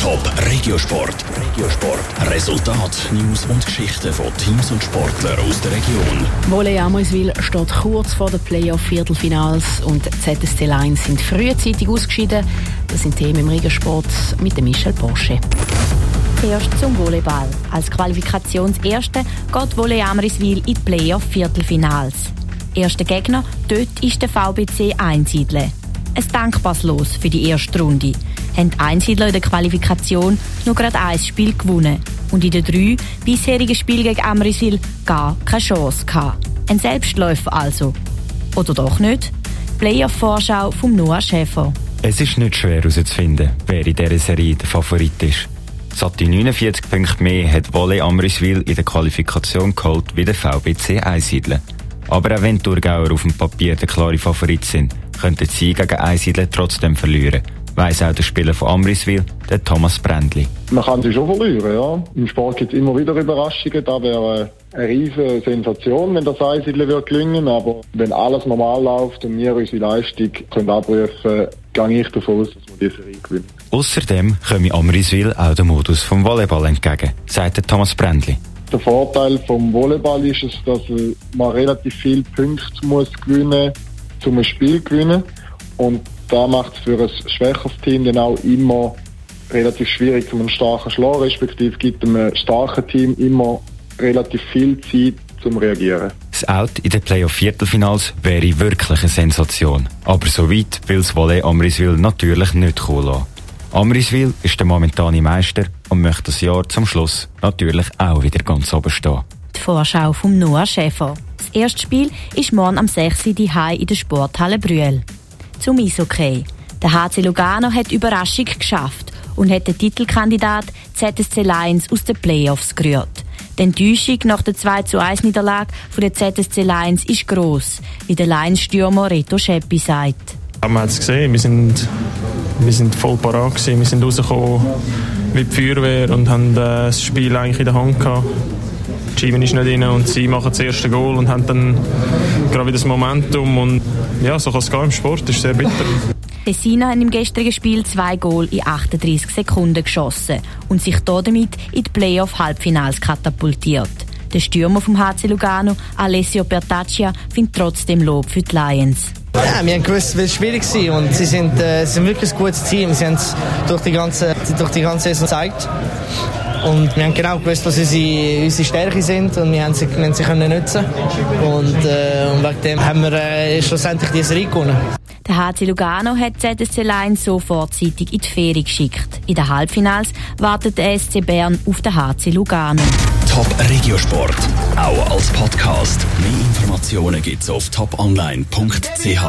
Top Regiosport. Regiosport. Resultat, News und Geschichten von Teams und Sportlern aus der Region. Wolle Amriswil steht kurz vor den Playoff-Viertelfinals und ZSC Lions sind frühzeitig ausgeschieden. Das sind Themen im Regiosport mit dem Michel Porsche. Zuerst zum Volleyball. Als Qualifikationserste geht Volley Amriswil in die Playoff-Viertelfinals. Erster Gegner dort ist der VBC Einsiedle. Ein dankbares Los für die erste Runde. Haben die Einsiedler in der Qualifikation nur gerade ein Spiel gewonnen und in den drei bisherigen Spielen gegen Amriswil gar keine Chance gehabt. Ein Selbstläufer also. Oder doch nicht? Playoff-Vorschau vom Noah Schäfer. Es ist nicht schwer herauszufinden, wer in dieser Serie der Favorit ist. Satte 49 Punkte mehr hat Wolle Amriswil in der Qualifikation geholt wie der VBC Einsiedler. Aber auch wenn die Thurgauer auf dem Papier der klare Favorit sind, könnten sie gegen Einsiedler trotzdem verlieren. Weiss auch der Spieler von Amriswil, der Thomas Brändli. Man kann sie schon verlieren, ja. Im Sport gibt es immer wieder Überraschungen. Da wäre eine riesige Sensation, wenn das Einsiedler wird gelingen. Aber wenn alles normal läuft und wir unsere Leistung können abrufen, gehe ich davon aus, dass wir diese Serie gewinnen. Außerdem komme Amriswil auch den Modus vom Volleyball entgegen, sagt Thomas Brändli. Der Vorteil vom Volleyball ist es, dass man relativ viele Punkte muss gewinnen muss, um ein Spiel zu gewinnen. Und da macht es für ein schwächeres Team dann auch immer relativ schwierig, um einen starken Schlag, respektive gibt einem starken Team immer relativ viel Zeit zum Reagieren. Das Out in den Playoff-Viertelfinals wäre wirklich eine Sensation. Aber so weit will das Volley Amriswil natürlich nicht kommen lassen. Amriswil ist der momentane Meister und möchte das Jahr zum Schluss natürlich auch wieder ganz oben stehen. Die Vorschau vom Noah Schäfer. Das erste Spiel ist morgen am 6. Uhr in der Sporthalle Brühl. Zum Eishockey. Der HC Lugano hat Überraschung geschafft und hat den Titelkandidat ZSC Lions aus den Playoffs gerührt. Die Enttäuschung nach der 2 zu 1 Niederlage der ZSC Lions ist gross, wie der Lions-Stürmer Reto Scheppi sagt. Man hat es gesehen, wir sind, wir sind voll parat. Wir sind rausgekommen wie die Feuerwehr und haben äh, das Spiel eigentlich in der Hand gehabt. Die Schieben ist nicht rein und sie machen das erste Goal und haben dann gerade wieder das Momentum und ja, so kann es gehen im Sport, das ist sehr bitter. Tessina hat im gestrigen Spiel zwei Goal in 38 Sekunden geschossen und sich damit in die Playoff-Halbfinals katapultiert. Der Stürmer vom HC Lugano, Alessio Bertaccia, findet trotzdem Lob für die Lions. Ja, wir haben gewusst, es schwierig war und sie sind, äh, sie sind wirklich ein gutes Team. Sie haben es durch die ganze, durch die ganze Saison gezeigt. Und wir haben genau gewusst, was unsere, unsere Stärken sind und wir haben sie, wir haben sie können nutzen und, äh, und wegen dem haben wir äh, schlussendlich diese Serie gewonnen. Der HC Lugano hat ZSC Lions so vorzeitig in die Ferie geschickt. In den Halbfinals wartet der SC Bern auf den HC Lugano. Top Regiosport, auch als Podcast. Mehr Informationen gibt's auf toponline.ch.